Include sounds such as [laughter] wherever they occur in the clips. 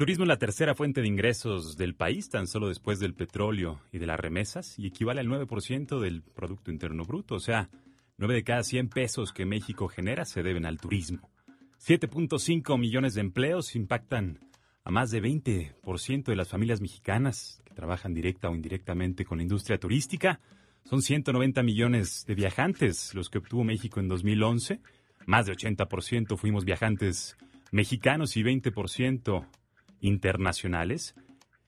Turismo es la tercera fuente de ingresos del país, tan solo después del petróleo y de las remesas, y equivale al 9% del Producto Interno Bruto. O sea, 9 de cada 100 pesos que México genera se deben al turismo. 7.5 millones de empleos impactan a más de 20% de las familias mexicanas que trabajan directa o indirectamente con la industria turística. Son 190 millones de viajantes los que obtuvo México en 2011. Más de 80% fuimos viajantes mexicanos y 20% internacionales.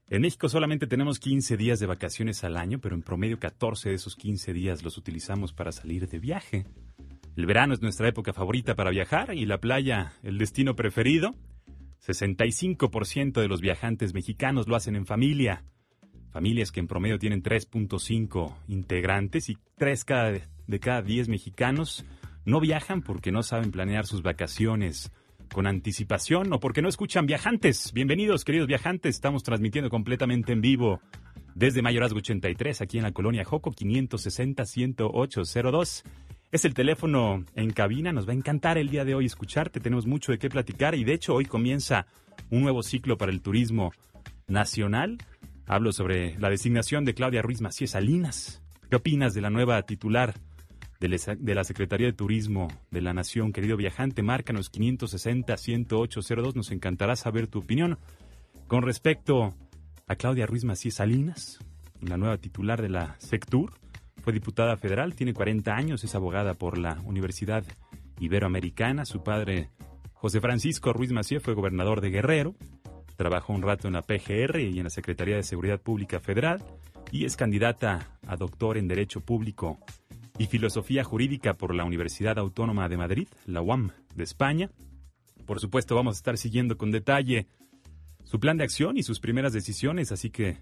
En México solamente tenemos 15 días de vacaciones al año, pero en promedio 14 de esos 15 días los utilizamos para salir de viaje. El verano es nuestra época favorita para viajar y la playa el destino preferido. 65% de los viajantes mexicanos lo hacen en familia. Familias que en promedio tienen 3.5 integrantes y 3 de cada 10 mexicanos no viajan porque no saben planear sus vacaciones con anticipación o porque no escuchan viajantes. Bienvenidos, queridos viajantes. Estamos transmitiendo completamente en vivo desde Mayorazgo 83, aquí en la colonia Joco 560-10802. Es el teléfono en cabina. Nos va a encantar el día de hoy escucharte. Tenemos mucho de qué platicar y de hecho hoy comienza un nuevo ciclo para el turismo nacional. Hablo sobre la designación de Claudia Ruiz Macías Salinas. ¿Qué opinas de la nueva titular de la Secretaría de Turismo de la Nación. Querido viajante, márcanos 560-10802. Nos encantará saber tu opinión. Con respecto a Claudia Ruiz Macías Salinas, la nueva titular de la SECTUR, fue diputada federal, tiene 40 años, es abogada por la Universidad Iberoamericana. Su padre, José Francisco Ruiz Macías, fue gobernador de Guerrero. Trabajó un rato en la PGR y en la Secretaría de Seguridad Pública Federal y es candidata a doctor en Derecho Público y Filosofía Jurídica por la Universidad Autónoma de Madrid, la UAM de España. Por supuesto, vamos a estar siguiendo con detalle su plan de acción y sus primeras decisiones, así que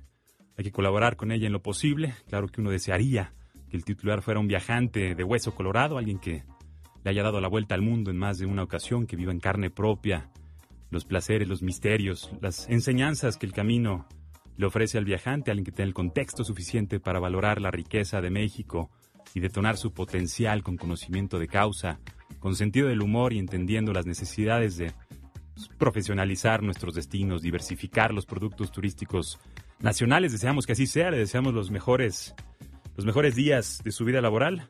hay que colaborar con ella en lo posible. Claro que uno desearía que el titular fuera un viajante de hueso colorado, alguien que le haya dado la vuelta al mundo en más de una ocasión, que viva en carne propia los placeres, los misterios, las enseñanzas que el camino le ofrece al viajante, alguien que tenga el contexto suficiente para valorar la riqueza de México y detonar su potencial con conocimiento de causa, con sentido del humor y entendiendo las necesidades de profesionalizar nuestros destinos, diversificar los productos turísticos nacionales. Deseamos que así sea, le deseamos los mejores, los mejores días de su vida laboral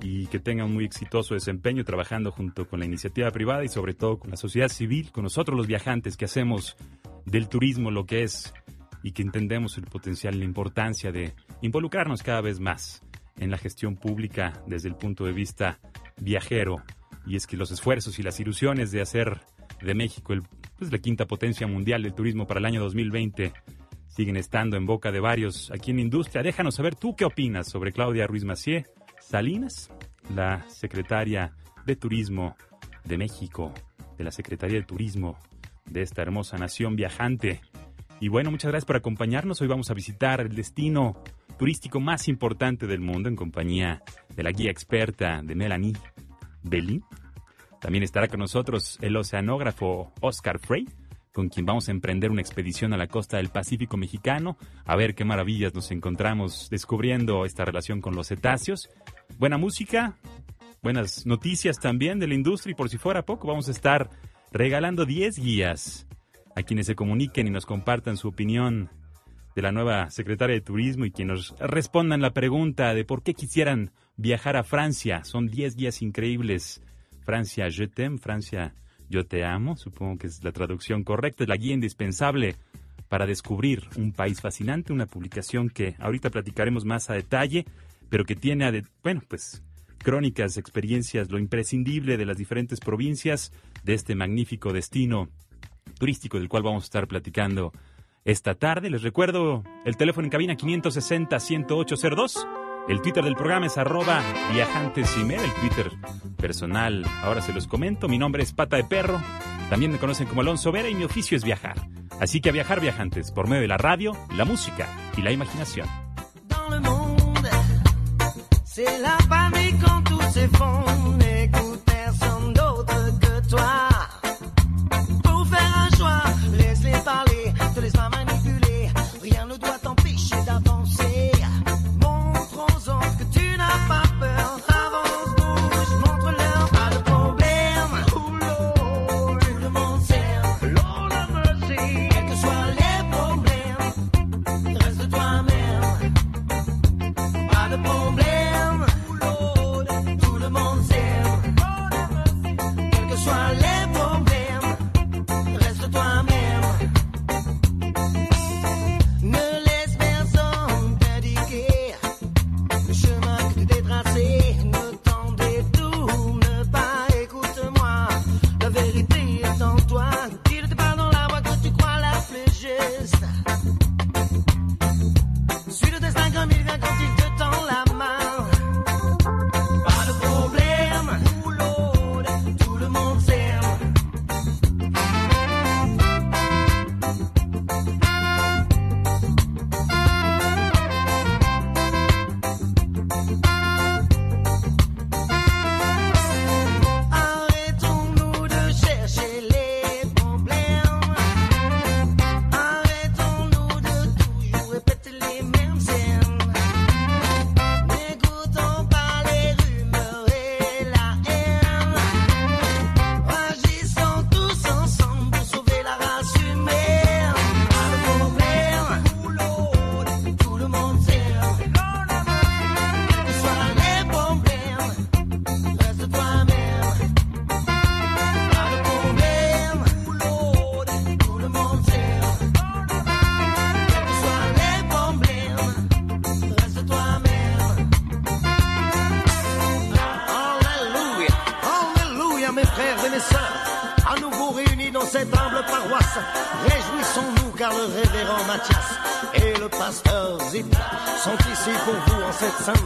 y que tenga un muy exitoso desempeño trabajando junto con la iniciativa privada y sobre todo con la sociedad civil, con nosotros los viajantes que hacemos del turismo lo que es y que entendemos el potencial y la importancia de involucrarnos cada vez más en la gestión pública desde el punto de vista viajero. Y es que los esfuerzos y las ilusiones de hacer de México el, pues, la quinta potencia mundial del turismo para el año 2020 siguen estando en boca de varios aquí en la industria. Déjanos saber tú qué opinas sobre Claudia Ruiz Macié Salinas, la secretaria de Turismo de México, de la Secretaría de Turismo de esta hermosa nación viajante. Y bueno, muchas gracias por acompañarnos. Hoy vamos a visitar el destino turístico más importante del mundo en compañía de la guía experta de Melanie Belli. También estará con nosotros el oceanógrafo Oscar Frey, con quien vamos a emprender una expedición a la costa del Pacífico mexicano, a ver qué maravillas nos encontramos descubriendo esta relación con los cetáceos. Buena música, buenas noticias también de la industria y por si fuera poco vamos a estar regalando 10 guías a quienes se comuniquen y nos compartan su opinión de la nueva secretaria de Turismo y que nos respondan la pregunta de por qué quisieran viajar a Francia. Son 10 días increíbles. Francia, je t'aime, Francia, yo te amo, supongo que es la traducción correcta, es la guía indispensable para descubrir un país fascinante, una publicación que ahorita platicaremos más a detalle, pero que tiene, bueno, pues crónicas, experiencias, lo imprescindible de las diferentes provincias de este magnífico destino turístico del cual vamos a estar platicando esta tarde. Les recuerdo el teléfono en cabina 560-10802. El Twitter del programa es arroba el Twitter personal. Ahora se los comento. Mi nombre es Pata de Perro. También me conocen como Alonso Vera y mi oficio es viajar. Así que a viajar viajantes por medio de la radio, la música y la imaginación.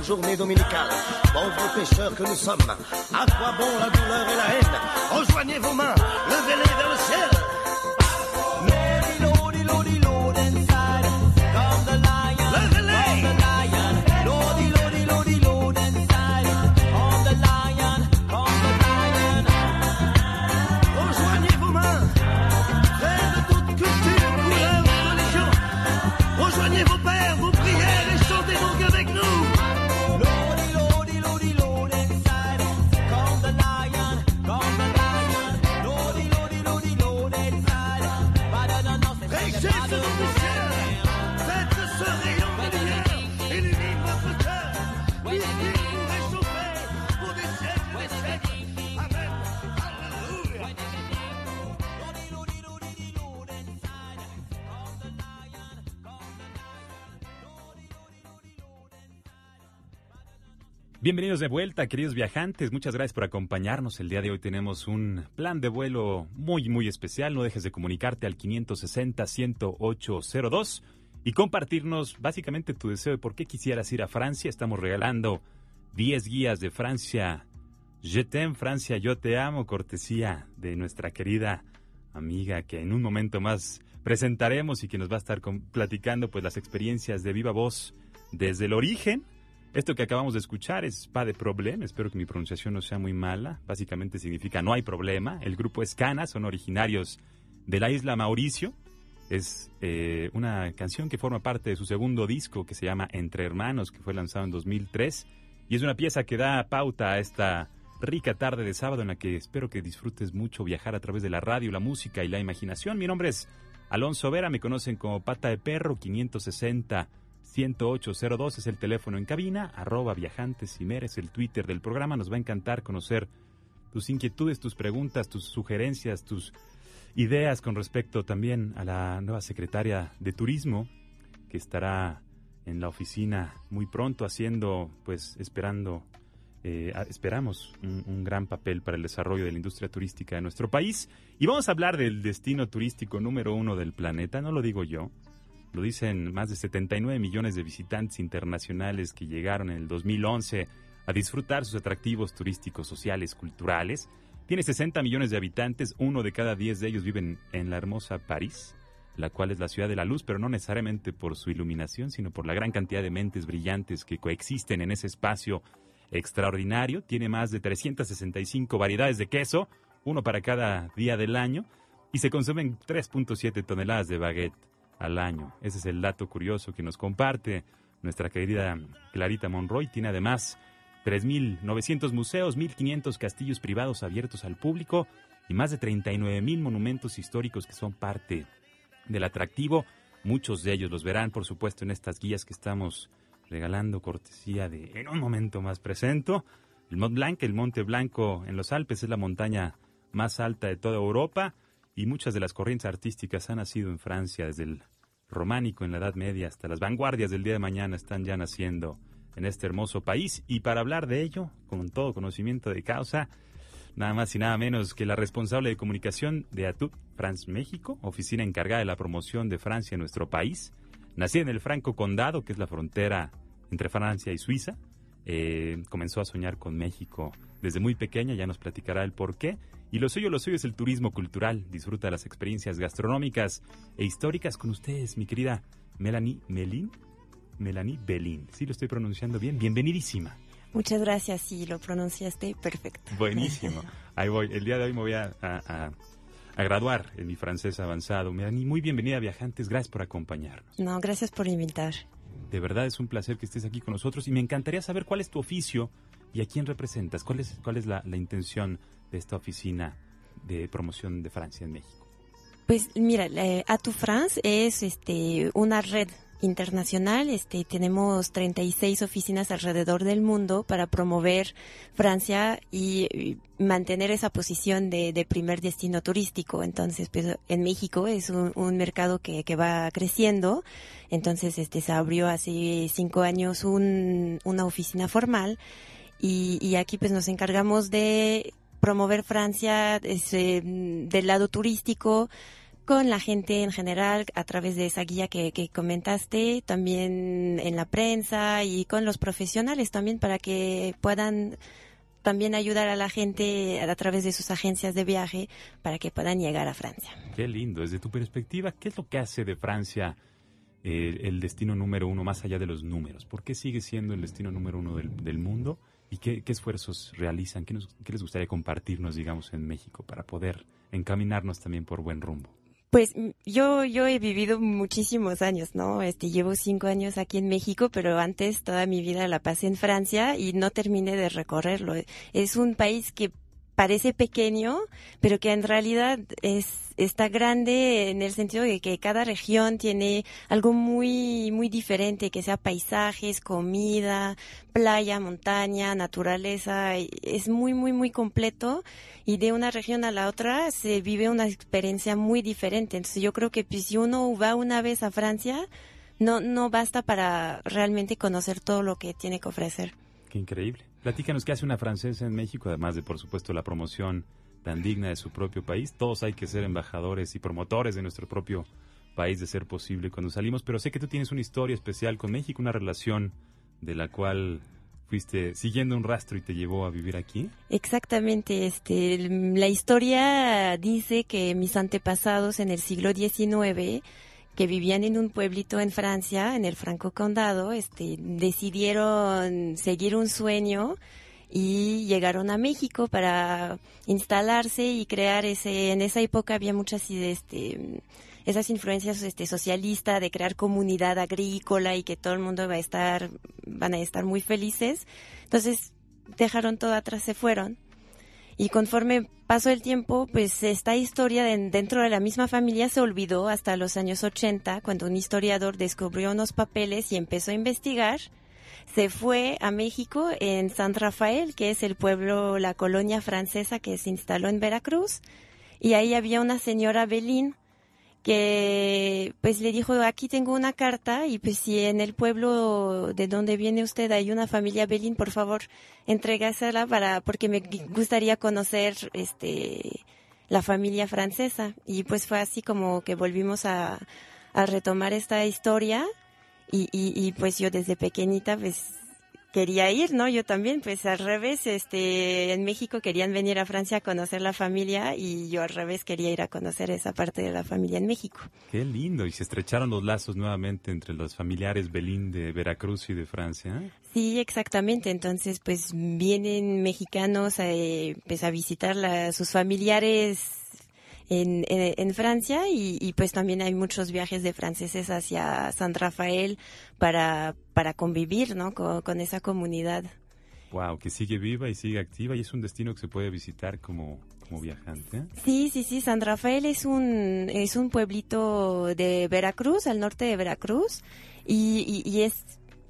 Journée dominicale. Pauvres pêcheurs que nous sommes, à quoi bon la douleur et la haine. Rejoignez vos mains, Bienvenidos de vuelta, queridos viajantes. Muchas gracias por acompañarnos. El día de hoy tenemos un plan de vuelo muy, muy especial. No dejes de comunicarte al 560-10802 y compartirnos básicamente tu deseo de por qué quisieras ir a Francia. Estamos regalando 10 guías de Francia. Je t'aime, Francia, yo te amo, cortesía de nuestra querida amiga que en un momento más presentaremos y que nos va a estar platicando pues las experiencias de viva voz desde el origen esto que acabamos de escuchar es Pa de Problema, espero que mi pronunciación no sea muy mala. Básicamente significa no hay problema. El grupo Escana son originarios de la isla Mauricio. Es eh, una canción que forma parte de su segundo disco que se llama Entre Hermanos, que fue lanzado en 2003. Y es una pieza que da pauta a esta rica tarde de sábado en la que espero que disfrutes mucho viajar a través de la radio, la música y la imaginación. Mi nombre es Alonso Vera, me conocen como Pata de Perro 560 10802 es el teléfono en cabina, arroba viajantes y es el Twitter del programa. Nos va a encantar conocer tus inquietudes, tus preguntas, tus sugerencias, tus ideas con respecto también a la nueva secretaria de Turismo que estará en la oficina muy pronto haciendo, pues esperando, eh, esperamos un, un, gran papel para el desarrollo de la industria turística de nuestro país. Y vamos a hablar del destino turístico número uno del planeta, no lo digo yo, lo dicen más de 79 millones de visitantes internacionales que llegaron en el 2011 a disfrutar sus atractivos turísticos, sociales, culturales. Tiene 60 millones de habitantes, uno de cada 10 de ellos viven en la hermosa París, la cual es la ciudad de la luz, pero no necesariamente por su iluminación, sino por la gran cantidad de mentes brillantes que coexisten en ese espacio extraordinario. Tiene más de 365 variedades de queso, uno para cada día del año, y se consumen 3.7 toneladas de baguette al año. Ese es el dato curioso que nos comparte nuestra querida Clarita Monroy. Tiene además 3.900 museos, 1.500 castillos privados abiertos al público y más de 39.000 monumentos históricos que son parte del atractivo. Muchos de ellos los verán, por supuesto, en estas guías que estamos regalando cortesía de En un momento más presento. El Mont Blanc, el Monte Blanco en los Alpes, es la montaña más alta de toda Europa y muchas de las corrientes artísticas han nacido en Francia desde el románico en la Edad Media hasta las vanguardias del día de mañana están ya naciendo en este hermoso país. Y para hablar de ello, con todo conocimiento de causa, nada más y nada menos que la responsable de comunicación de ATUT France México, oficina encargada de la promoción de Francia en nuestro país, nacida en el Franco Condado, que es la frontera entre Francia y Suiza. Eh, comenzó a soñar con México desde muy pequeña, ya nos platicará el por qué. Y lo suyo, lo suyo es el turismo cultural. Disfruta las experiencias gastronómicas e históricas con ustedes, mi querida Melanie Melin. Melanie Belín. Sí, lo estoy pronunciando bien. Bienvenidísima. Muchas gracias, sí, lo pronunciaste perfecto. Buenísimo. [laughs] Ahí voy. El día de hoy me voy a, a, graduar en mi francés avanzado. Melanie, muy bienvenida, viajantes. Gracias por acompañarnos. No, gracias por invitar. De verdad es un placer que estés aquí con nosotros y me encantaría saber cuál es tu oficio y a quién representas. ¿Cuál es, cuál es la, la intención de esta oficina de promoción de Francia en México? Pues mira, A Tu France es este, una red internacional. Este, tenemos 36 oficinas alrededor del mundo para promover Francia y, mantener esa posición de, primer destino turístico. Entonces, pues, en México es un, mercado que, va creciendo. Entonces, este, se abrió hace cinco años una oficina formal y, y aquí pues nos encargamos de promover Francia este, del lado turístico, con la gente en general a través de esa guía que, comentaste, también en la prensa y con los profesionales también para que puedan también ayudar a la gente a través de sus agencias de viaje para que puedan llegar a Francia. Qué lindo. Desde tu perspectiva, ¿qué es lo que hace de Francia eh, el destino número uno más allá de los números? ¿Por qué sigue siendo el destino número uno del, mundo? ¿Y qué, esfuerzos realizan? ¿Qué, ¿Qué les gustaría compartirnos, digamos, en México para poder encaminarnos también por buen rumbo? Pues yo, yo he vivido muchísimos años, ¿no? Este, llevo cinco años aquí en México, pero antes toda mi vida la pasé en Francia y no terminé de recorrerlo. Es un país que parece pequeño, pero que en realidad es está grande en el sentido de que cada región tiene algo muy muy diferente, que sea paisajes, comida, playa, montaña, naturaleza, es muy muy muy completo y de una región a la otra se vive una experiencia muy diferente. Entonces yo creo que pues, si uno va una vez a Francia, no no basta para realmente conocer todo lo que tiene que ofrecer. Qué increíble. Platícanos qué hace una francesa en México, además de, por supuesto, la promoción tan digna de su propio país. Todos hay que ser embajadores y promotores de nuestro propio país, de ser posible cuando salimos. Pero sé que tú tienes una historia especial con México, una relación de la cual fuiste siguiendo un rastro y te llevó a vivir aquí. Exactamente, este, la historia dice que mis antepasados en el siglo XIX que vivían en un pueblito en Francia, en el Franco Condado, este, decidieron seguir un sueño y llegaron a México para instalarse y crear ese, en esa época había muchas este, esas influencias este, socialistas de crear comunidad agrícola y que todo el mundo va a estar, van a estar muy felices. Entonces dejaron todo atrás, se fueron y conforme pasó el tiempo, pues esta historia dentro de la misma familia se olvidó hasta los años 80, cuando un historiador descubrió unos papeles y empezó a investigar. Se fue a México en San Rafael, que es el pueblo, la colonia francesa que se instaló en Veracruz. Y ahí había una señora Belín que pues le dijo, aquí tengo una carta y pues si en el pueblo de donde viene usted hay una familia Belín, por favor, entrégasela para, porque me gustaría conocer este la familia francesa. Y pues fue así como que volvimos a, a retomar esta historia y, y, y pues yo desde pequeñita pues quería ir, ¿no? Yo también, pues al revés, este, en México querían venir a Francia a conocer la familia y yo al revés quería ir a conocer esa parte de la familia en México. Qué lindo, y se estrecharon los lazos nuevamente entre los familiares Belín de Veracruz y de Francia. ¿eh? Sí, exactamente. Entonces, pues vienen mexicanos eh, pues, a visitar la, sus familiares en, en, en Francia y, y, pues también hay muchos viajes de franceses hacia San Rafael para, para convivir ¿no? con, con esa comunidad. Wow, que sigue viva y sigue activa y es un destino que se puede visitar como, como viajante. Sí, sí, sí. San Rafael es un, es un pueblito de Veracruz, al norte de Veracruz, y, y, y es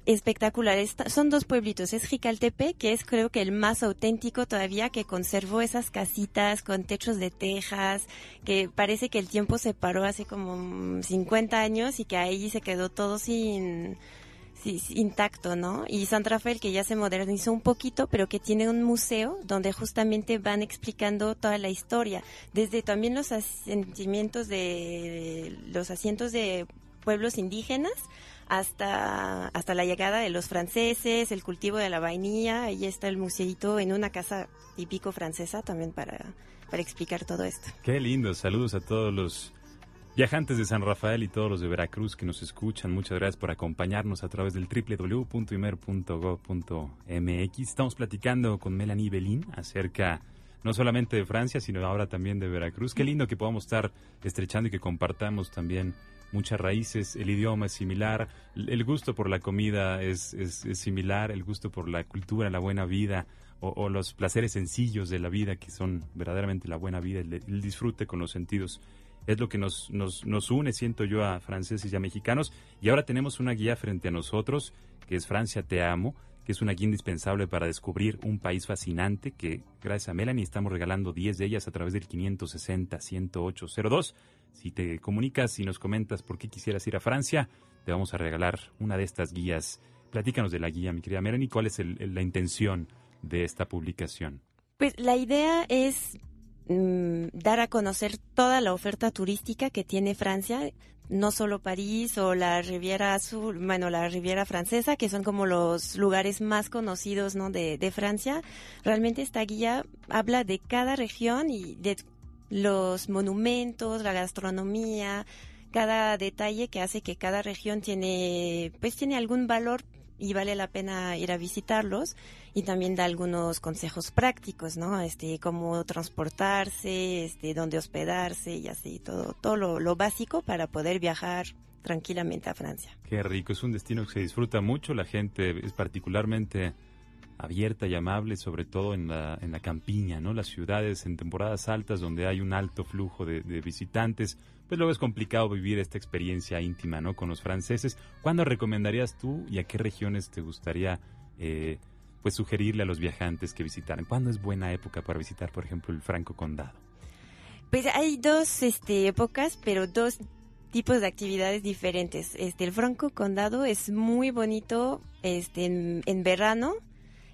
espectacular. son dos pueblitos. Es Jicaltepe, que es creo que el más auténtico todavía, que conservó esas casitas con techos de tejas, que parece que el tiempo se paró hace como 50 años y que ahí se quedó todo sin, sin intacto, ¿no? Y San Rafael, que ya se modernizó un poquito, pero que tiene un museo donde justamente van explicando toda la historia, desde también los asentimientos de los asientos de pueblos indígenas hasta, hasta la llegada de los franceses, el cultivo de la vainilla, ahí está el museito en una casa típico francesa también para, para explicar todo esto. Qué lindo, saludos a todos los viajantes de San Rafael y todos los de Veracruz que nos escuchan. Muchas gracias por acompañarnos a través del www.imer.gov.mx. Estamos platicando con Melanie Belín acerca no solamente de Francia, sino ahora también de Veracruz. Qué lindo que podamos estar estrechando y que compartamos también muchas raíces, el idioma es similar, el gusto por la comida es, es, similar, el gusto por la cultura, la buena vida o, los placeres sencillos de la vida que son verdaderamente la buena vida, el, el disfrute con los sentidos. Es lo que nos, nos, nos une, siento yo, a franceses y a mexicanos. Y ahora tenemos una guía frente a nosotros, que es Francia Te Amo, que es una guía indispensable para descubrir un país fascinante que, gracias a Melanie, estamos regalando 10 de ellas a través del 560-10802. Si te comunicas y nos comentas por qué quisieras ir a Francia, te vamos a regalar una de estas guías. Platícanos de la guía, mi querida Melanie, ¿cuál es la intención de esta publicación? Pues la idea es mm, dar a conocer toda la oferta turística que tiene Francia, no solo París o la Riviera Azul, bueno, la Riviera Francesa, que son como los lugares más conocidos ¿no? de, de Francia. Realmente esta guía habla de cada región y de los monumentos, la gastronomía, cada detalle que hace que cada región tiene, pues tiene algún valor y vale la pena ir a visitarlos y también da algunos consejos prácticos, ¿no? Este, cómo transportarse, este, dónde hospedarse y así, todo, todo lo, lo básico para poder viajar tranquilamente a Francia. Qué rico, es un destino que se disfruta mucho, la gente es particularmente abierta y amable, sobre todo en la, en la campiña, ¿no? Las ciudades en temporadas altas donde hay un alto flujo de, visitantes, pues luego es complicado vivir esta experiencia íntima, ¿no? Con los franceses. ¿Cuándo recomendarías tú y a qué regiones te gustaría, eh, pues, sugerirle a los viajantes que visitaran? ¿Cuándo es buena época para visitar, por ejemplo, el Franco Condado? Pues hay dos este, épocas, pero dos tipos de actividades diferentes. Este, el Franco Condado es muy bonito este, en, en verano,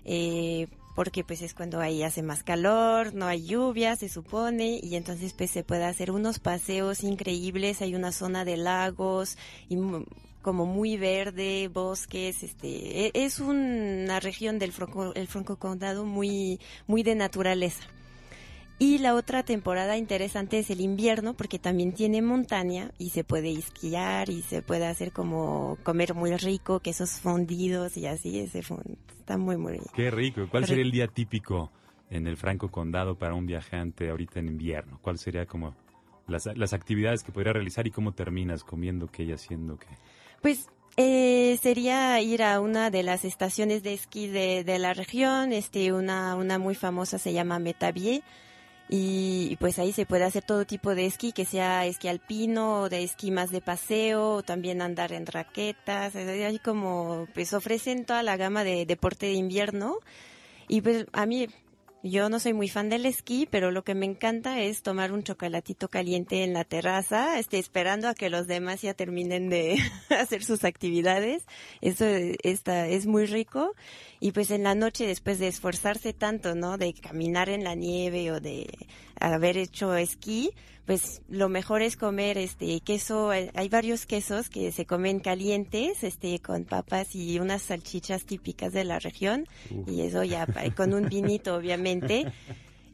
eh, porque pues es cuando ahí hace más calor, no hay lluvia, se supone, y entonces pues se puede hacer unos paseos increíbles, hay una zona de lagos y como muy verde, bosques, este, e, es una región del Franco, el Franco Condado muy, muy de naturaleza. Y la otra temporada interesante es el invierno porque también tiene montaña y se puede esquiar y se puede hacer como comer muy rico, quesos fundidos y así. Ese está muy, muy rico. Qué rico. ¿Cuál sería el día típico en el Franco Condado para un viajante ahorita en invierno? ¿Cuál sería como las, las actividades que podría realizar y cómo terminas comiendo qué y haciendo qué? Pues eh, sería ir a una de las estaciones de esquí de, de la región, este, una, una muy famosa se llama Metavier y pues ahí se puede hacer todo tipo de esquí, que sea esquí alpino, de esquí más de paseo, o también andar en raquetas, ahí como pues ofrecen toda la gama de deporte de invierno. Y pues a mí yo no soy muy fan del esquí, pero lo que me encanta es tomar un chocolatito caliente en la terraza, este, esperando a que los demás ya terminen de [laughs] hacer sus actividades. Eso está, es muy rico. Y pues en la noche, después de esforzarse tanto, ¿no? De caminar en la nieve o de haber hecho esquí, pues lo mejor es comer este queso, hay varios quesos que se comen calientes, este con papas y unas salchichas típicas de la región y eso ya con un vinito obviamente.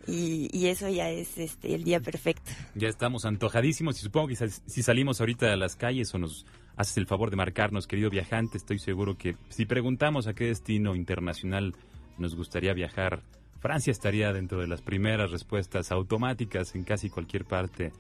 Y, eso ya es este, el día perfecto. Ya estamos antojadísimos y supongo que si salimos ahorita a las calles o nos haces el favor de marcarnos, querido viajante, estoy seguro que si preguntamos a qué destino internacional nos gustaría viajar, Francia estaría dentro de las primeras respuestas automáticas en casi cualquier parte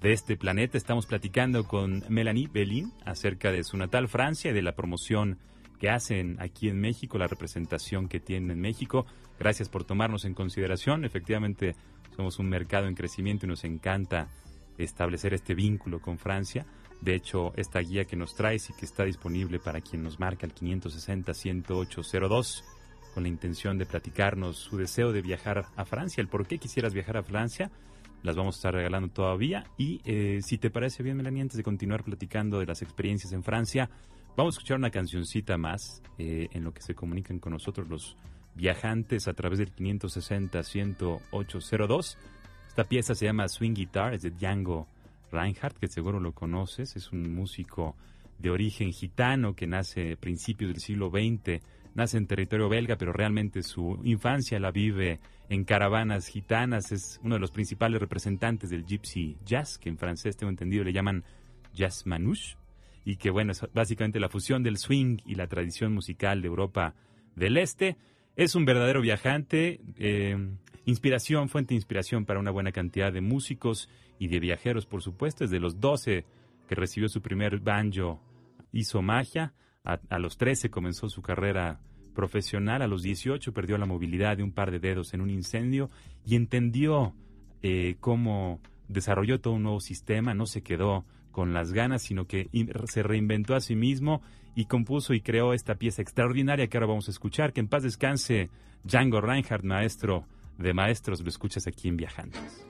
de este planeta. Estamos platicando con Melanie Belín acerca de su natal Francia y de la promoción que hacen aquí en México, la representación que tienen en México. Gracias por tomarnos en consideración. Efectivamente, somos un mercado en crecimiento y nos encanta establecer este vínculo con Francia. De hecho, esta guía que nos traes y que está disponible para quien nos marca el 560-10802 la intención de platicarnos su deseo de viajar a Francia, el por qué quisieras viajar a Francia. Las vamos a estar regalando todavía. Y eh, si te parece bien, Melanie, antes de continuar platicando de las experiencias en Francia, vamos a escuchar una cancioncita más eh, en lo que se comunican con nosotros los viajantes a través del 560-10802. Esta pieza se llama Swing Guitar, es de Django Reinhardt, que seguro lo conoces, es un músico de origen gitano que nace a principios del siglo XX nace en territorio belga, pero realmente su infancia la vive en caravanas gitanas. Es uno de los principales representantes del gypsy jazz, que en francés tengo entendido le llaman jazz manouche, y que bueno, es básicamente la fusión del swing y la tradición musical de Europa del Este. Es un verdadero viajante, eh, inspiración, fuente de inspiración para una buena cantidad de músicos y de viajeros, por supuesto. Desde los 12 que recibió su primer banjo, hizo magia a, los 13 comenzó su carrera profesional, a los 18 perdió la movilidad de un par de dedos en un incendio y entendió eh, cómo desarrolló todo un nuevo sistema, no se quedó con las ganas, sino que se reinventó a sí mismo y compuso y creó esta pieza extraordinaria que ahora vamos a escuchar, que en paz descanse Django Reinhardt, maestro de maestros, lo escuchas aquí en Viajantes.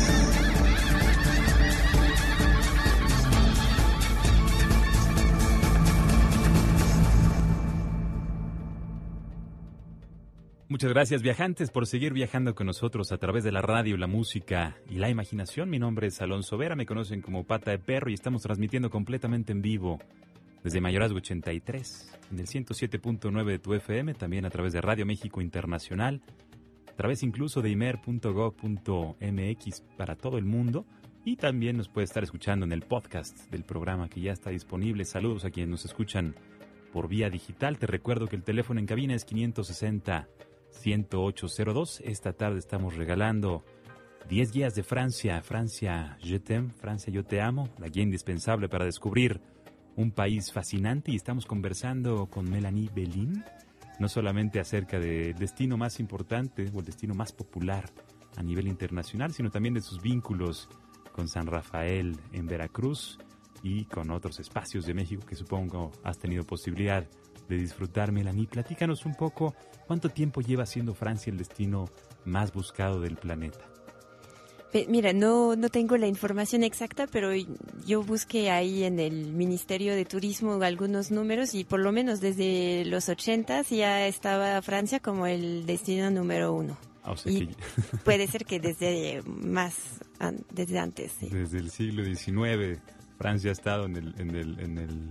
Muchas gracias viajantes por seguir viajando con nosotros a través de la radio, la música y la imaginación. Mi nombre es Alonso Vera, me conocen como Pata de Perro y estamos transmitiendo completamente en vivo desde Mayorazgo 83, en el 107.9 de tu FM, también a través de Radio México Internacional, a través incluso de imer.gov.mx para todo el mundo y también nos puede estar escuchando en el podcast del programa que ya está disponible. Saludos a quienes nos escuchan por vía digital. Te recuerdo que el teléfono en cabina es 560 10802. Esta tarde estamos regalando 10 guías de Francia. Francia, je t'aime, Francia, yo te amo. La guía indispensable para descubrir un país fascinante y estamos conversando con Melanie Belín, no solamente acerca del destino más importante o el destino más popular a nivel internacional, sino también de sus vínculos con San Rafael en Veracruz y con otros espacios de México que supongo has tenido posibilidad de disfrutar, Melanie. Platícanos un poco cuánto tiempo lleva siendo Francia el destino más buscado del planeta. Mira, no, no tengo la información exacta, pero yo busqué ahí en el Ministerio de Turismo algunos números y por lo menos desde los 80 ya estaba Francia como el destino número uno. Ah, [laughs] puede ser que desde más, desde antes. Desde el siglo XIX, Francia ha estado en el, en el, en el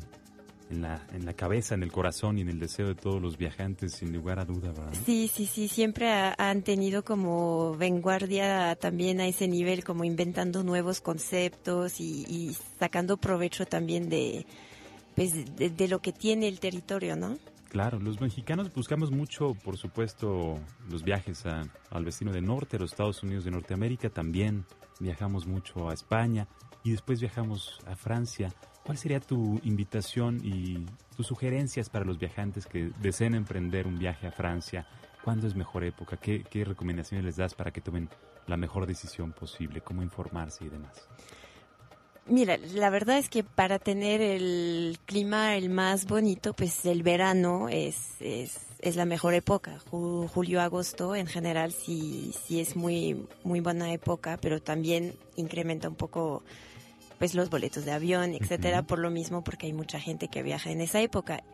en la, en la cabeza, en el corazón y en el deseo de todos los viajantes, sin lugar a duda, ¿verdad? Sí, sí, sí, siempre han tenido como vanguardia también a ese nivel, como inventando nuevos conceptos y, sacando provecho también de, pues, de, lo que tiene el territorio, ¿no? Claro, los mexicanos buscamos mucho, por supuesto, los viajes al vecino de norte, a los Estados Unidos de Norteamérica, también viajamos mucho a España y después viajamos a Francia. ¿Cuál sería tu invitación y tus sugerencias para los viajantes que deseen emprender un viaje a Francia? ¿Cuándo es mejor época? ¿Qué, recomendaciones les das para que tomen la mejor decisión posible? ¿Cómo informarse y demás? Mira, la verdad es que para tener el clima el más bonito, pues el verano es, es, es la mejor época. Julio, agosto en general sí, sí es muy, muy buena época, pero también incrementa un poco pues los boletos de avión, etcétera, por lo mismo porque hay mucha gente que viaja en esa época.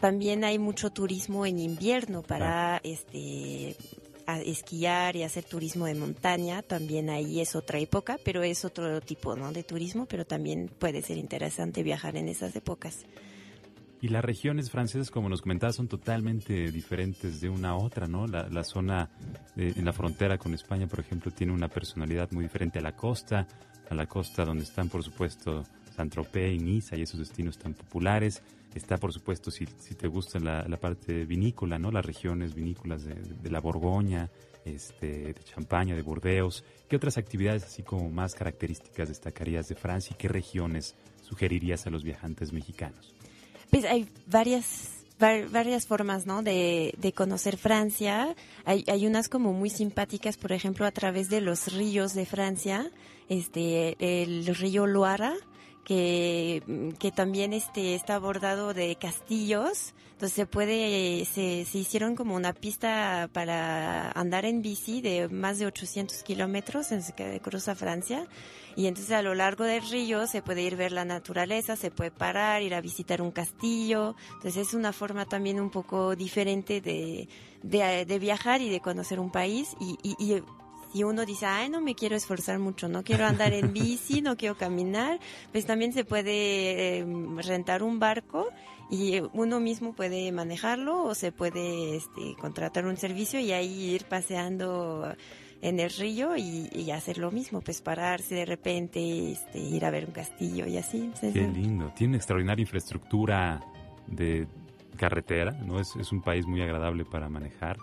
También hay mucho turismo en invierno para este esquiar y hacer turismo de montaña, también ahí es otra época, pero es otro tipo ¿no? de turismo, pero también puede ser interesante viajar en esas épocas. Y las regiones francesas, como nos comentabas, son totalmente diferentes de una a otra, ¿no? La, zona en la frontera con España, por ejemplo, tiene una personalidad muy diferente a la costa a la costa donde están por supuesto Saint-Tropez y Niza y esos destinos tan populares. Está por supuesto si, si te gusta la, la, parte vinícola, ¿no? Las regiones vinícolas de, de, la Borgoña, este, de Champaña, de Burdeos. ¿Qué otras actividades así como más características destacarías de Francia y qué regiones sugerirías a los viajantes mexicanos? Pues hay varias varias formas, ¿no? De, de conocer Francia. Hay, hay unas como muy simpáticas, por ejemplo, a través de los ríos de Francia este, el río Loara, que, que también este, está bordado de castillos. Entonces se puede, se, se hicieron como una pista para andar en bici de más de 800 kilómetros en que cruza Francia. Y entonces a lo largo del río se puede ir ver la naturaleza, se puede parar, ir a visitar un castillo. Entonces es una forma también un poco diferente de, de, de viajar y de conocer un país. Y, y, y y uno dice, ay, no me quiero esforzar mucho, no quiero andar en bici, no quiero caminar, pues también se puede em, rentar un barco y uno mismo puede manejarlo o se puede este, contratar un servicio y ahí ir paseando en el río y, hacer lo mismo, pues pararse de repente, este, ir a ver un castillo y así. Qué lindo, tiene extraordinaria infraestructura de carretera, ¿no? Es, es un país muy agradable para manejar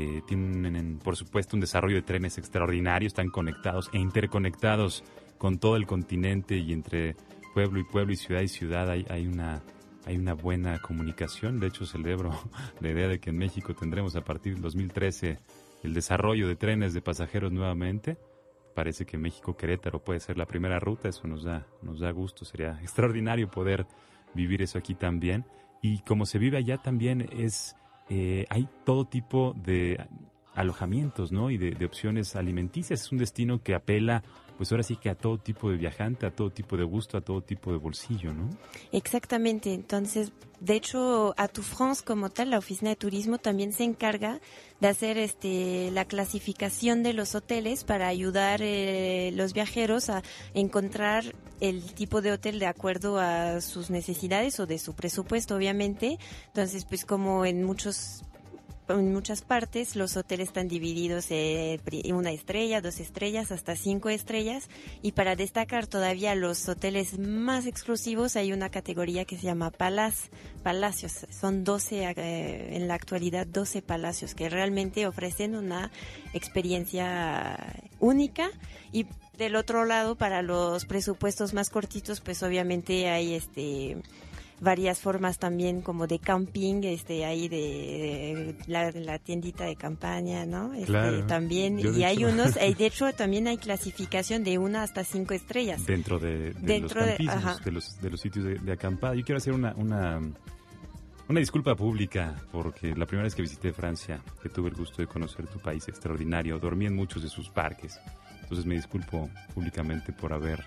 eh, tienen, por supuesto, un desarrollo de trenes extraordinario, están conectados e interconectados con todo el continente y entre pueblo y pueblo y ciudad y ciudad hay, hay una hay una buena comunicación. De hecho, celebro [laughs] la idea de que en México tendremos a partir del 2013 el desarrollo de trenes de pasajeros nuevamente. Parece que México-Querétaro puede ser la primera ruta, eso nos da, nos da gusto, sería [laughs] extraordinario poder vivir eso aquí también. Y como se vive allá también es, eh, hay todo tipo de alojamientos, ¿no? Y de, de, opciones alimenticias. Es un destino que apela pues ahora sí que a todo tipo de viajante, a todo tipo de gusto, a todo tipo de bolsillo, ¿no? Exactamente. Entonces, de hecho, a tu France como tal, la oficina de turismo también se encarga de hacer este la clasificación de los hoteles para ayudar eh, los viajeros a encontrar el tipo de hotel de acuerdo a sus necesidades o de su presupuesto, obviamente. Entonces, pues como en muchos en muchas partes los hoteles están divididos en una estrella, dos estrellas, hasta cinco estrellas. Y para destacar todavía los hoteles más exclusivos hay una categoría que se llama Palace, Palacios. Son 12, eh, en la actualidad 12 palacios que realmente ofrecen una experiencia única. Y del otro lado, para los presupuestos más cortitos, pues obviamente hay este varias formas también como de camping, este, ahí de, la, tiendita de campaña, ¿no? Este, también, y hay unos, de [laughs] hecho también hay clasificación de una hasta cinco estrellas. Dentro de, Dentro los de, los, de los sitios de, de, acampada. Yo quiero hacer una, una, una disculpa pública, porque la primera vez que visité Francia, que tuve el gusto de conocer tu país extraordinario, dormí en muchos de sus parques. Entonces me disculpo públicamente por haber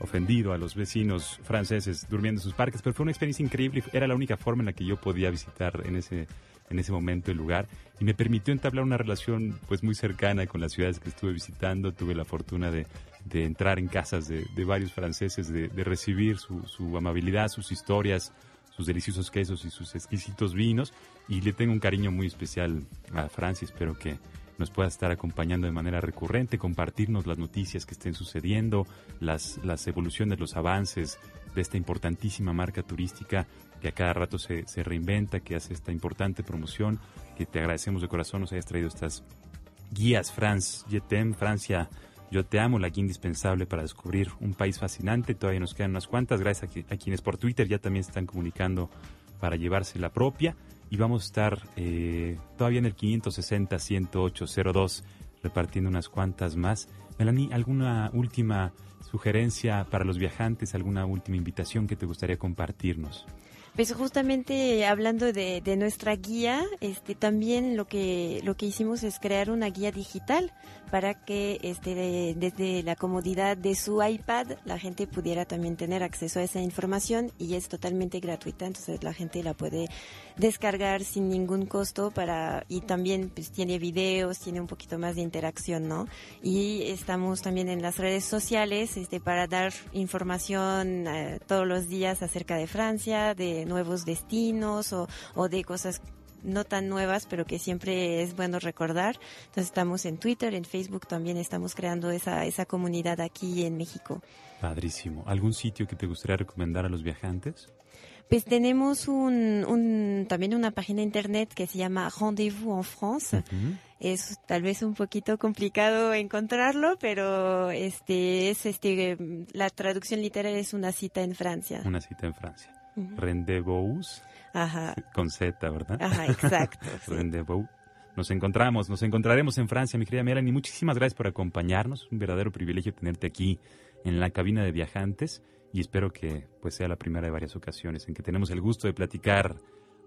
ofendido a los vecinos franceses durmiendo en sus parques, pero fue una experiencia increíble. Era la única forma en la que yo podía visitar en ese, en ese momento el lugar y me permitió entablar una relación pues muy cercana con las ciudades que estuve visitando. Tuve la fortuna de, de entrar en casas de, de varios franceses, de, de recibir su, su amabilidad, sus historias, sus deliciosos quesos y sus exquisitos vinos y le tengo un cariño muy especial a Francia. Espero que nos pueda estar acompañando de manera recurrente, compartirnos las noticias que estén sucediendo, las, las evoluciones, los avances de esta importantísima marca turística que a cada rato se, se reinventa, que hace esta importante promoción, que te agradecemos de corazón nos hayas traído estas guías France, Jetem, Francia, yo te amo, la guía indispensable para descubrir un país fascinante. Todavía nos quedan unas cuantas, gracias a, quienes por Twitter ya también están comunicando para llevarse la propia y vamos a estar eh, todavía en el 560-108-02 repartiendo unas cuantas más. Melanie, ¿alguna última sugerencia para los viajantes, alguna última invitación que te gustaría compartirnos? Pues justamente hablando de, de, nuestra guía, este también lo que lo que hicimos es crear una guía digital para que este desde la comodidad de su iPad la gente pudiera también tener acceso a esa información y es totalmente gratuita, entonces la gente la puede descargar sin ningún costo para y también pues tiene videos, tiene un poquito más de interacción, ¿no? Y estamos también en las redes sociales este para dar información eh, todos los días acerca de Francia, de nuevos destinos o, o de cosas no tan nuevas, pero que siempre es bueno recordar. Entonces estamos en Twitter, en Facebook también estamos creando esa, esa comunidad aquí en México. Padrísimo. ¿Algún sitio que te gustaría recomendar a los viajantes? Pues tenemos un, un, también una página internet que se llama Rendezvous en France. Es tal vez un poquito complicado encontrarlo, pero este es este la traducción literal es una cita en Francia. Una cita en Francia. Rendezvous. Ajá. Con Z, ¿verdad? Ajá, exacto. [laughs] Rendezvous. Nos encontramos, nos encontraremos en Francia, mi querida Melanie. Muchísimas gracias por acompañarnos. Un verdadero privilegio tenerte aquí en la cabina de viajantes y espero que pues sea la primera de varias ocasiones en que tenemos el gusto de platicar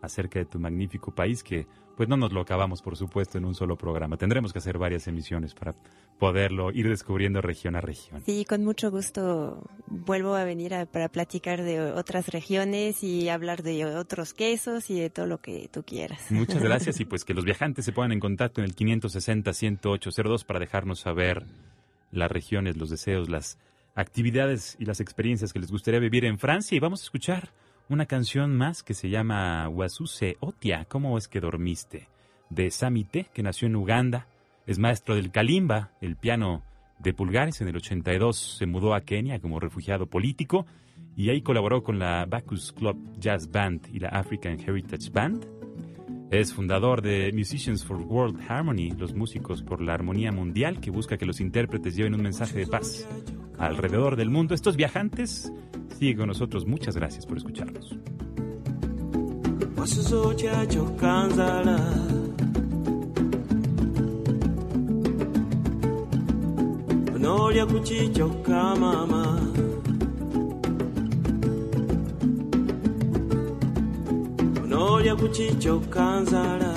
acerca de tu magnífico país que pues no nos lo acabamos por supuesto en un solo programa. Tendremos que hacer varias emisiones para poderlo ir descubriendo región a región. Sí, con mucho gusto vuelvo a venir para platicar de otras regiones y hablar de otros quesos y de todo lo que tú quieras. Muchas [laughs] gracias y pues que los viajantes se pongan en contacto en el 560 10802 para dejarnos saber las regiones, los deseos, las actividades y las experiencias que les gustaría vivir en Francia y vamos a escuchar una canción más que se llama Wasuse Otia, ¿cómo es que dormiste? de Samite, que nació en Uganda, es maestro del kalimba, el piano de pulgares. En el 82 se mudó a Kenia como refugiado político y ahí colaboró con la Bacchus Club Jazz Band y la African Heritage Band. Es fundador de Musicians for World Harmony, los músicos por la armonía mundial, que busca que los intérpretes lleven un mensaje de paz alrededor del mundo. Estos viajantes, sigue con nosotros. Muchas gracias por escucharnos. nolya kuchichoka mama nolya kuchichoka nzala nasuzeyo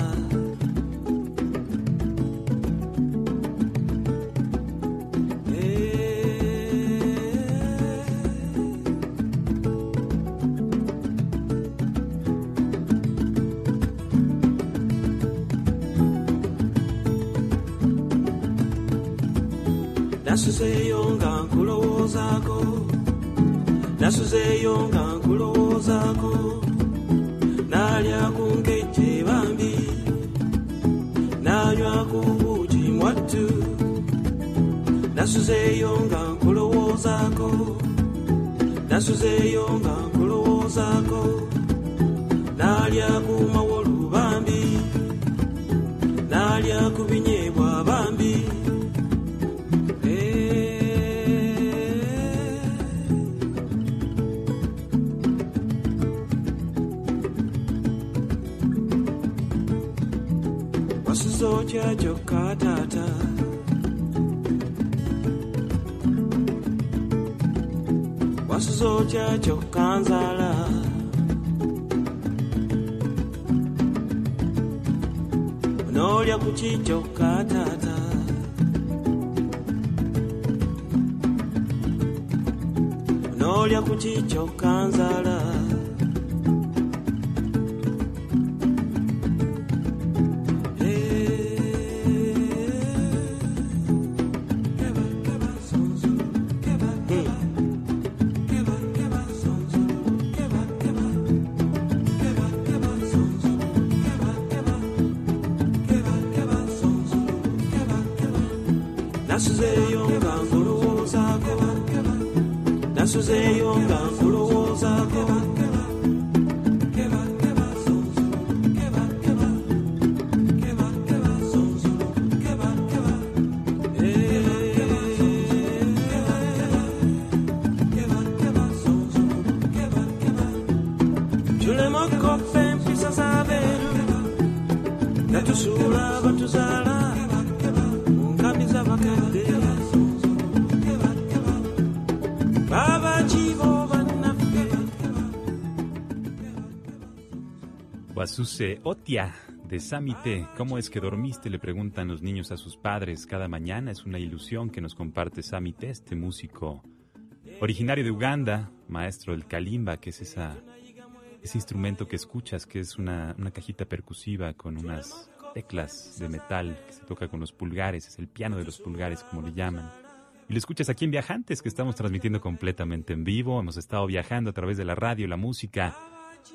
wasuzocha kyokka taata wasuzocha kyokka nzala noolya kuki kyokka taata noolya kuki kyokka Wasuse Otia de Samite. ¿Cómo es que dormiste? Le preguntan los niños a sus padres cada mañana. Es una ilusión que nos comparte Samite, este músico originario de Uganda, maestro del kalimba, que es esa, ese instrumento que escuchas, que es una, una cajita percusiva con unas teclas de metal que se toca con los pulgares. Es el piano de los pulgares, como le llaman. Y lo escuchas aquí en Viajantes, que estamos transmitiendo completamente en vivo. Hemos estado viajando a través de la radio, la música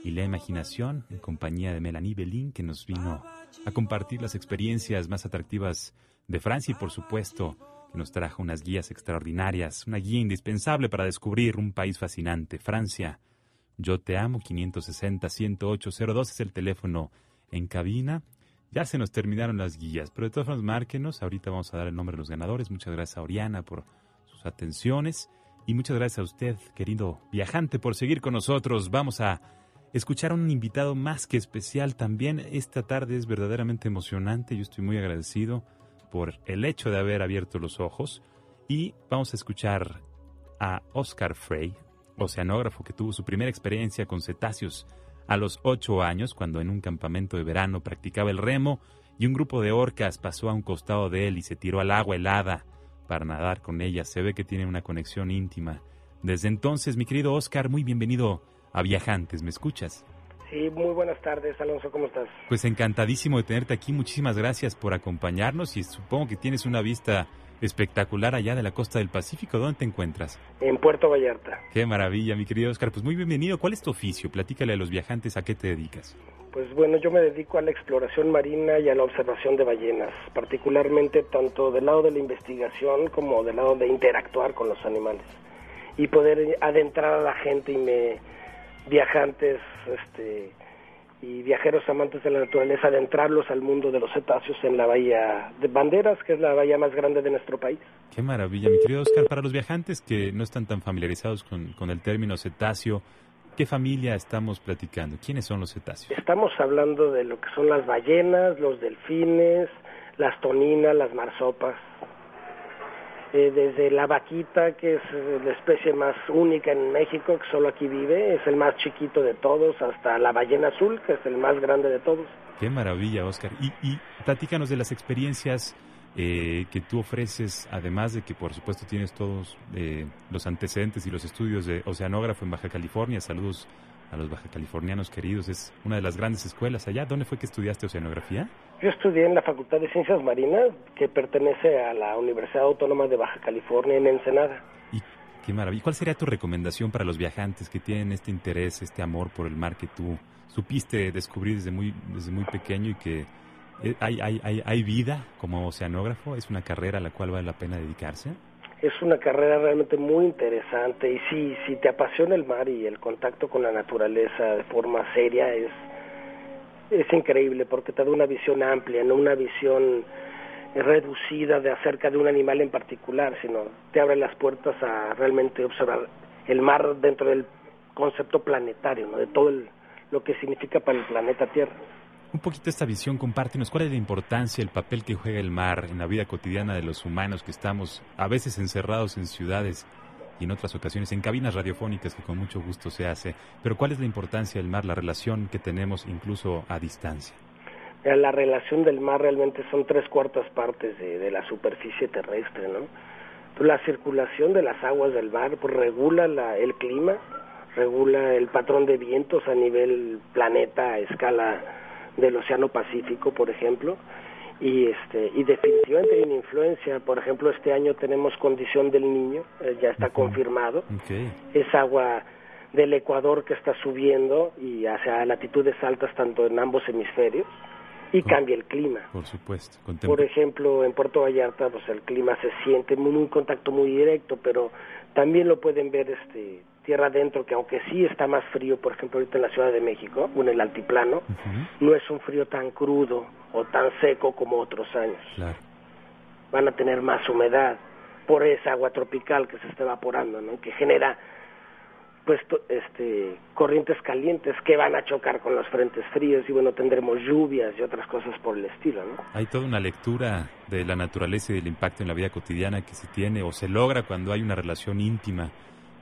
y la imaginación en compañía de Melanie Belín, que nos vino a compartir las experiencias más atractivas de Francia y, por supuesto, que nos trajo unas guías extraordinarias, una guía indispensable para descubrir un país fascinante, Francia. Yo te amo, 560-10802 es el teléfono en cabina. Ya se nos terminaron las guías, pero de todas formas, márquenos. Ahorita vamos a dar el nombre de los ganadores. Muchas gracias a Oriana por sus atenciones. Y muchas gracias a usted, querido viajante, por seguir con nosotros. Vamos a escuchar a un invitado más que especial también. Esta tarde es verdaderamente emocionante. Yo estoy muy agradecido por el hecho de haber abierto los ojos. Y vamos a escuchar a Oscar Frey, oceanógrafo que tuvo su primera experiencia con cetáceos a los ocho años, cuando en un campamento de verano practicaba el remo y un grupo de orcas pasó a un costado de él y se tiró al agua helada para nadar con ellas. Se ve que tiene una conexión íntima. Desde entonces, mi querido Oscar, muy bienvenido a Viajantes. ¿Me escuchas? Sí, muy buenas tardes, Alonso, ¿cómo estás? Pues encantadísimo de tenerte aquí. Muchísimas gracias por acompañarnos y supongo que tienes una vista espectacular allá de la costa del Pacífico. ¿Dónde te encuentras? En Puerto Vallarta. Qué maravilla, mi querido Oscar. Pues muy bienvenido. ¿Cuál es tu oficio? Platícale a los viajantes a qué te dedicas. Pues bueno, yo me dedico a la exploración marina y a la observación de ballenas, particularmente tanto del lado de la investigación como del lado de interactuar con los animales y poder adentrar a la gente y me viajantes este y viajeros amantes de la naturaleza adentrarlos al mundo de los cetáceos en la bahía de Banderas, que es la bahía más grande de nuestro país. Qué maravilla, mi querido Oscar. Para los viajantes que no están tan familiarizados con, con el término cetáceo, ¿Qué familia estamos platicando? ¿Quiénes son los cetáceos? Estamos hablando de lo que son las ballenas, los delfines, las toninas, las marsopas. Eh, desde la vaquita, que es eh, la especie más única en México, que solo aquí vive, es el más chiquito de todos, hasta la ballena azul, que es el más grande de todos. Qué maravilla, Oscar. Y, y platícanos de las experiencias eh, que tú ofreces, además de que por supuesto tienes todos eh, los antecedentes y los estudios de oceanógrafo en Baja California. Saludos a los baja californianos queridos. Es una de las grandes escuelas allá. ¿Dónde fue que estudiaste oceanografía? Yo estudié en la Facultad de Ciencias Marinas, que pertenece a la Universidad Autónoma de Baja California en Ensenada. Y qué maravilla. ¿Cuál sería tu recomendación para los viajantes que tienen este interés, este amor por el mar que tú supiste descubrir desde muy, desde muy pequeño y que eh, hay, hay, hay, hay vida como oceanógrafo? ¿Es una carrera a la cual vale la pena dedicarse? Es una carrera realmente muy interesante y sí, si te apasiona el mar y el contacto con la naturaleza de forma seria es es increíble porque te da una visión amplia, no una visión reducida de acerca de un animal en particular, sino te abre las puertas a realmente observar el mar dentro del concepto planetario, ¿no? de todo el, lo que significa para el planeta Tierra. Un poquito esta visión, compártenos cuál es la importancia, el papel que juega el mar en la vida cotidiana de los humanos que estamos a veces encerrados en ciudades y en otras ocasiones en cabinas radiofónicas que con mucho gusto se hace. Pero ¿cuál es la importancia del mar, la relación que tenemos incluso a distancia? La relación del mar realmente son tres cuartas partes de, de la superficie terrestre, ¿no? Pues la circulación de las aguas del mar pues, regula la, el clima, regula el patrón de vientos a nivel planeta a escala del Océano Pacífico, por ejemplo, y este y definitivamente hay una influencia por ejemplo este año tenemos condición del niño eh, ya está confirmado Okay. es agua del Ecuador que está subiendo y hacia latitudes altas tanto en ambos hemisferios y Oh. cambia el clima Por supuesto. por ejemplo en Puerto Vallarta pues el clima se siente muy un contacto muy directo pero también lo pueden ver este tierra adentro que aunque sí está más frío por ejemplo ahorita en la Ciudad de México o en el altiplano no es un frío tan crudo o tan seco como otros años. Claro. Van a tener más humedad por esa agua tropical que se está evaporando, ¿no? Que genera pues este corrientes calientes que van a chocar con los frentes fríos y bueno, tendremos lluvias y otras cosas por el estilo, ¿no? Hay toda una lectura de la naturaleza y del impacto en la vida cotidiana que se tiene o se logra cuando hay una relación íntima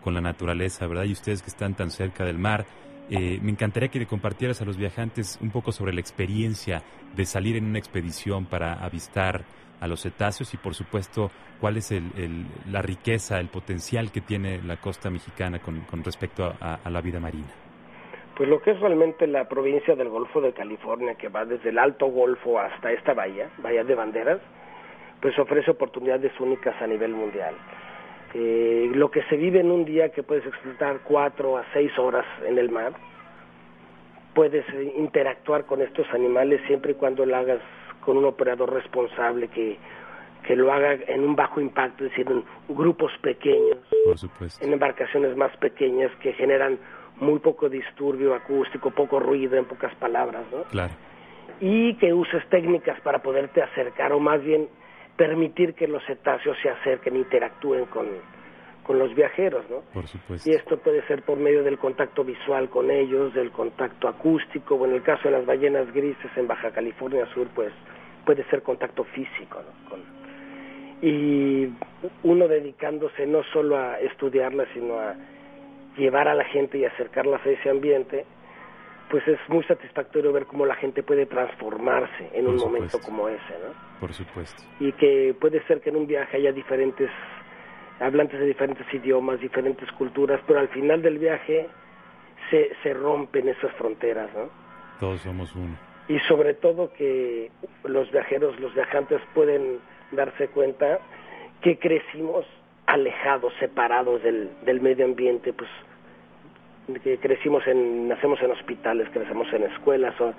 con la naturaleza, ¿verdad? Y ustedes que están tan cerca del mar, eh, me encantaría que le compartieras a los viajantes un poco sobre la experiencia de salir en una expedición para avistar a los cetáceos y, por supuesto, cuál es el- la riqueza, el potencial que tiene la costa mexicana con, con respecto a- a la vida marina. Pues lo que es realmente la provincia del Golfo de California, que va desde el Alto Golfo hasta esta bahía, Bahía de Banderas, pues ofrece oportunidades únicas a nivel mundial. Eh, lo que se vive en un día que puedes explotar cuatro a seis horas en el mar, puedes eh, interactuar con estos animales siempre y cuando lo hagas con un operador responsable que, que lo haga en un bajo impacto, es decir, en grupos pequeños Por supuesto. en embarcaciones más pequeñas que generan muy poco disturbio acústico, poco ruido, en pocas palabras, ¿no? Claro. Y que uses técnicas para poderte acercar, o más bien permitir que los cetáceos se acerquen, interactúen con, con los viajeros, ¿no? Por supuesto. Y esto puede ser por medio del contacto visual con ellos, del contacto acústico, o en el caso de las ballenas grises en Baja California Sur, pues puede ser contacto físico, ¿no? Con- y uno dedicándose no solo a estudiarlas, sino a llevar a la gente y acercarlas a ese ambiente, pues es muy satisfactorio ver cómo la gente puede transformarse en Por un momento como ese, ¿no? Por supuesto. y que puede ser que en un viaje haya diferentes hablantes de diferentes idiomas, diferentes culturas, pero al final del viaje se, se rompen esas fronteras, ¿no? Todos somos uno. Y sobre todo que los viajeros, los viajantes pueden darse cuenta que crecimos alejados, separados del, del medio ambiente, pues que crecimos en, nacemos en hospitales, crecemos en escuelas, o,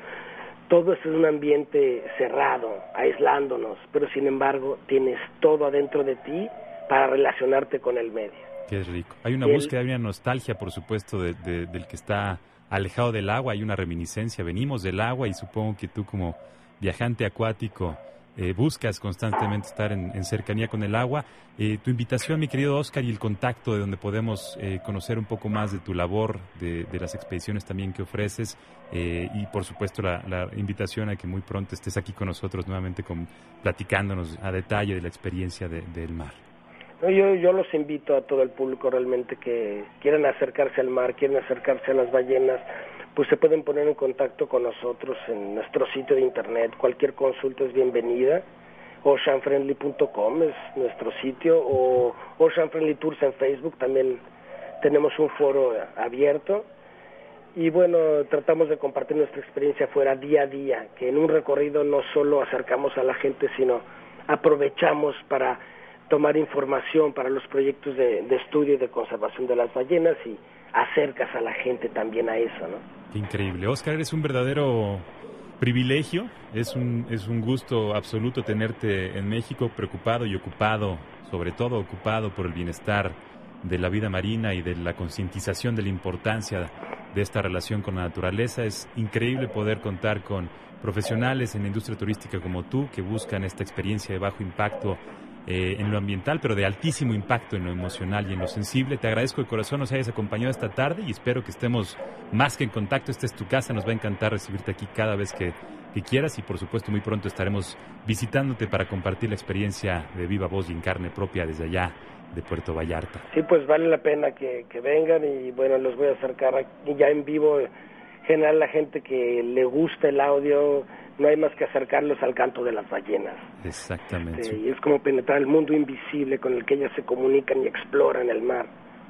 todo es un ambiente cerrado, aislándonos, pero sin embargo tienes todo adentro de ti para relacionarte con el medio. Qué rico. Hay una El- búsqueda, hay una nostalgia, por supuesto, de- de- del que está alejado del agua, hay una reminiscencia. Venimos del agua y supongo que tú como viajante acuático eh, buscas constantemente estar en, cercanía con el agua. Eh, tu invitación, mi querido Oscar, y el contacto de donde podemos eh, conocer un poco más de tu labor, de, de las expediciones también que ofreces, eh, y por supuesto la, la invitación a que muy pronto estés aquí con nosotros nuevamente con, platicándonos a detalle de la experiencia de- del mar. No, yo, yo los invito a todo el público realmente que quieran acercarse al mar, quieren acercarse a las ballenas, pues se pueden poner en contacto con nosotros en nuestro sitio de internet. Cualquier consulta es bienvenida. Oceanfriendly.com es nuestro sitio o Ocean Friendly Tours en Facebook también tenemos un foro abierto y bueno, tratamos de compartir nuestra experiencia fuera día a día, que en un recorrido no solo acercamos a la gente, sino aprovechamos para tomar información para los proyectos de, de estudio y de conservación de las ballenas y acercas a la gente también a eso, ¿no? Qué increíble. Oscar, eres un verdadero privilegio. Es un, es un gusto absoluto tenerte en México preocupado y ocupado, sobre todo ocupado por el bienestar de la vida marina y de la concientización de la importancia de esta relación con la naturaleza. Es increíble poder contar con profesionales en la industria turística como tú que buscan esta experiencia de bajo impacto eh, en lo ambiental, pero de altísimo impacto en lo emocional y en lo sensible. Te agradezco de corazón nos hayas acompañado esta tarde y espero que estemos más que en contacto. Esta es tu casa, nos va a encantar recibirte aquí cada vez que, que quieras y por supuesto muy pronto estaremos visitándote para compartir la experiencia de viva voz y en carne propia desde allá de Puerto Vallarta. Sí, pues vale la pena que, que vengan y bueno, los voy a acercar aquí ya en vivo. En general, la gente que le gusta el audio, no hay más que acercarlos al canto de las ballenas. Exactamente. Este, y es como penetrar el mundo invisible con el que ellas se comunican y exploran el mar.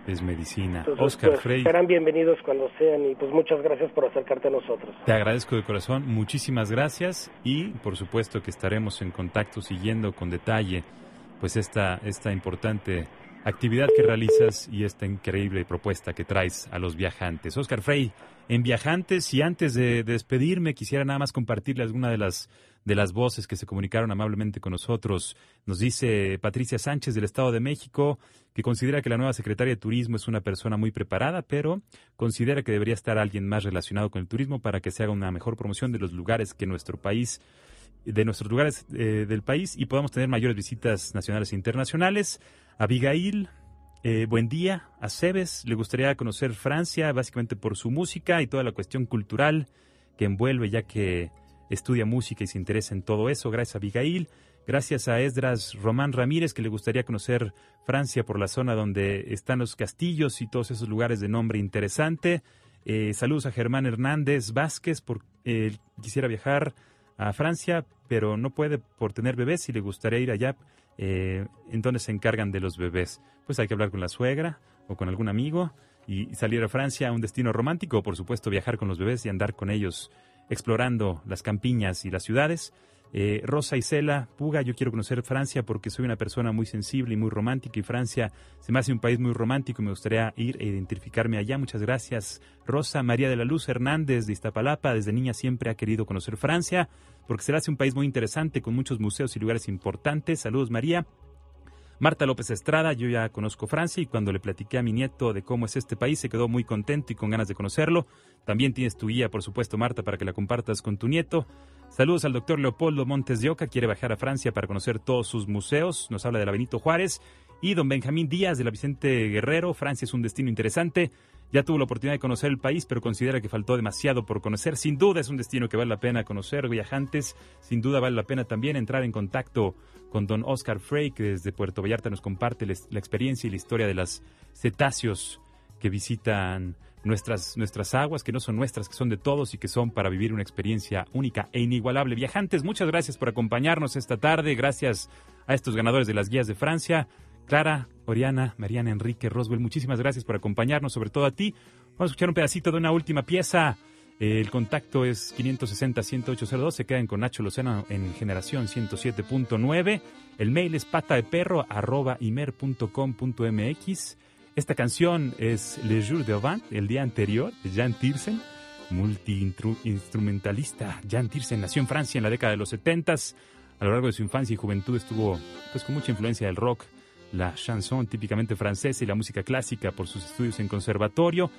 Es medicina. Entonces, Oscar pues, Frey, serán bienvenidos cuando sean y pues muchas gracias por acercarte a nosotros. te agradezco de corazón. Muchísimas gracias y por supuesto que estaremos en contacto siguiendo con detalle pues esta, esta importante actividad que realizas y esta increíble propuesta que traes a los viajantes. Oscar Frey, en Viajantes, y antes de, de despedirme, quisiera nada más compartirle alguna de las, de las voces que se comunicaron amablemente con nosotros. Nos dice Patricia Sánchez del Estado de México, que considera que la nueva secretaria de Turismo es una persona muy preparada, pero considera que debería estar alguien más relacionado con el turismo para que se haga una mejor promoción de los lugares que nuestro país de nuestros lugares eh, del país y podamos tener mayores visitas nacionales e internacionales. Abigail, eh, buen día. A Cebes le gustaría conocer Francia, básicamente por su música y toda la cuestión cultural que envuelve, ya que estudia música y se interesa en todo eso. Gracias, Abigail. Gracias a Esdras Román Ramírez, que le gustaría conocer Francia por la zona donde están los castillos y todos esos lugares de nombre interesante. Eh, saludos a Germán Hernández Vázquez, por, eh, quisiera viajar a Francia, pero no puede por tener bebés y le gustaría ir allá. Eh, ¿En dónde se encargan de los bebés? Pues hay que hablar con la suegra o con algún amigo y salir a Francia a un destino romántico, por supuesto viajar con los bebés y andar con ellos explorando las campiñas y las ciudades. Eh, Rosa Isela Puga, yo quiero conocer Francia porque soy una persona muy sensible y muy romántica y Francia se me hace un país muy romántico y me gustaría ir e identificarme allá. Muchas gracias. Rosa María de la Luz Hernández de Iztapalapa, desde niña siempre ha querido conocer Francia porque se hace un país muy interesante con muchos museos y lugares importantes. Saludos María. Marta López Estrada, yo ya conozco Francia y cuando le platiqué a mi nieto de cómo es este país se quedó muy contento y con ganas de conocerlo. También tienes tu guía, por supuesto, Marta, para que la compartas con tu nieto. Saludos al doctor Leopoldo Montes de Oca, quiere viajar a Francia para conocer todos sus museos. Nos habla de la Benito Juárez. Y don Benjamín Díaz de la Vicente Guerrero, Francia es un destino interesante. Ya tuvo la oportunidad de conocer el país, pero considera que faltó demasiado por conocer. Sin duda es un destino que vale la pena conocer, viajantes. Sin duda vale la pena también entrar en contacto con don Oscar Frey, que desde Puerto Vallarta nos comparte la experiencia y la historia de las cetáceos que visitan nuestras, nuestras aguas, que no son nuestras, que son de todos y que son para vivir una experiencia única e inigualable. Viajantes, muchas gracias por acompañarnos esta tarde. Gracias a estos ganadores de las guías de Francia. Clara, Oriana, Mariana, Enrique, Roswell, muchísimas gracias por acompañarnos, sobre todo a ti. Vamos a escuchar un pedacito de una última pieza. Eh, El contacto es 560-10802. Se quedan con Nacho Lozano en generación 107.9. El mail es pata de perro. Esta canción es Le Jour d'Avant, el día anterior, de Jan Tiersen, multi-instrumentalista. Jan Tiersen nació en Francia en la década de los 70 A lo largo de su infancia y juventud estuvo pues, con mucha influencia del rock, la chanson típicamente francesa y la música clásica por sus estudios en conservatorio.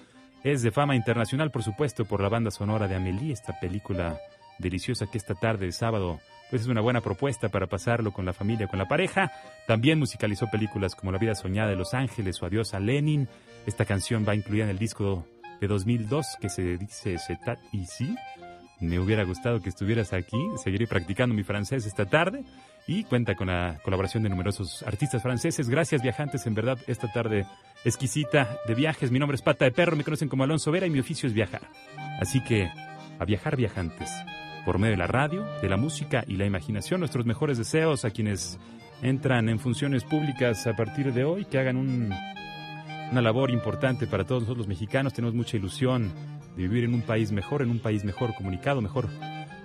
Es de fama internacional, por supuesto, por la banda sonora de Amélie, esta película deliciosa que esta tarde de sábado pues es una buena propuesta para pasarlo con la familia, con la pareja. También musicalizó películas como La vida soñada de Los Ángeles o Adiós a Lenin. Esta canción va incluida en el disco de 2002 que se dice Setat Ici. Me hubiera gustado que estuvieras aquí. Seguiré practicando mi francés esta tarde y cuenta con la colaboración de numerosos artistas franceses. Gracias viajantes, en verdad, esta tarde exquisita de viajes. Mi nombre es Pata de Perro, me conocen como Alonso Vera y mi oficio es viajar. Así que, a viajar viajantes por medio de la radio, de la música y la imaginación. Nuestros mejores deseos a quienes entran en funciones públicas a partir de hoy, que hagan un, una labor importante para todos nosotros los mexicanos. Tenemos mucha ilusión de vivir en un país mejor, en un país mejor comunicado, mejor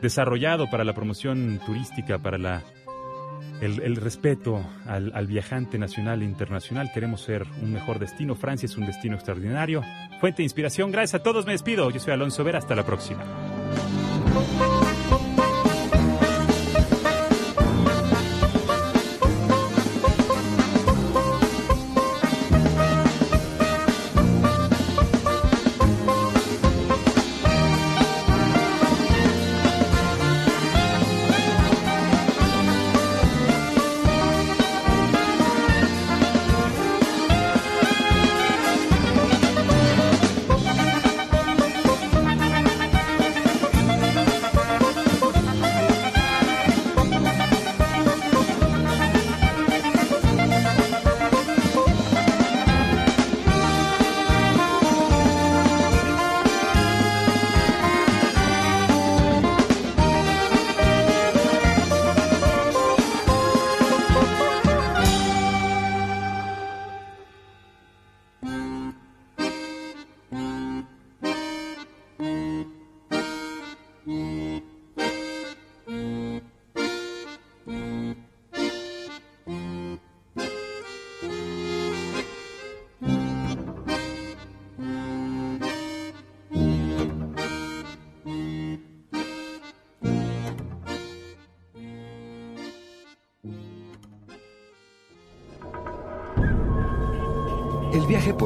desarrollado para la promoción turística, para la, el, el respeto al, al viajante nacional e internacional. Queremos ser un mejor destino. Francia es un destino extraordinario. Fuente de inspiración. Gracias a todos. Me despido. Yo soy Alonso Vera. Hasta la próxima.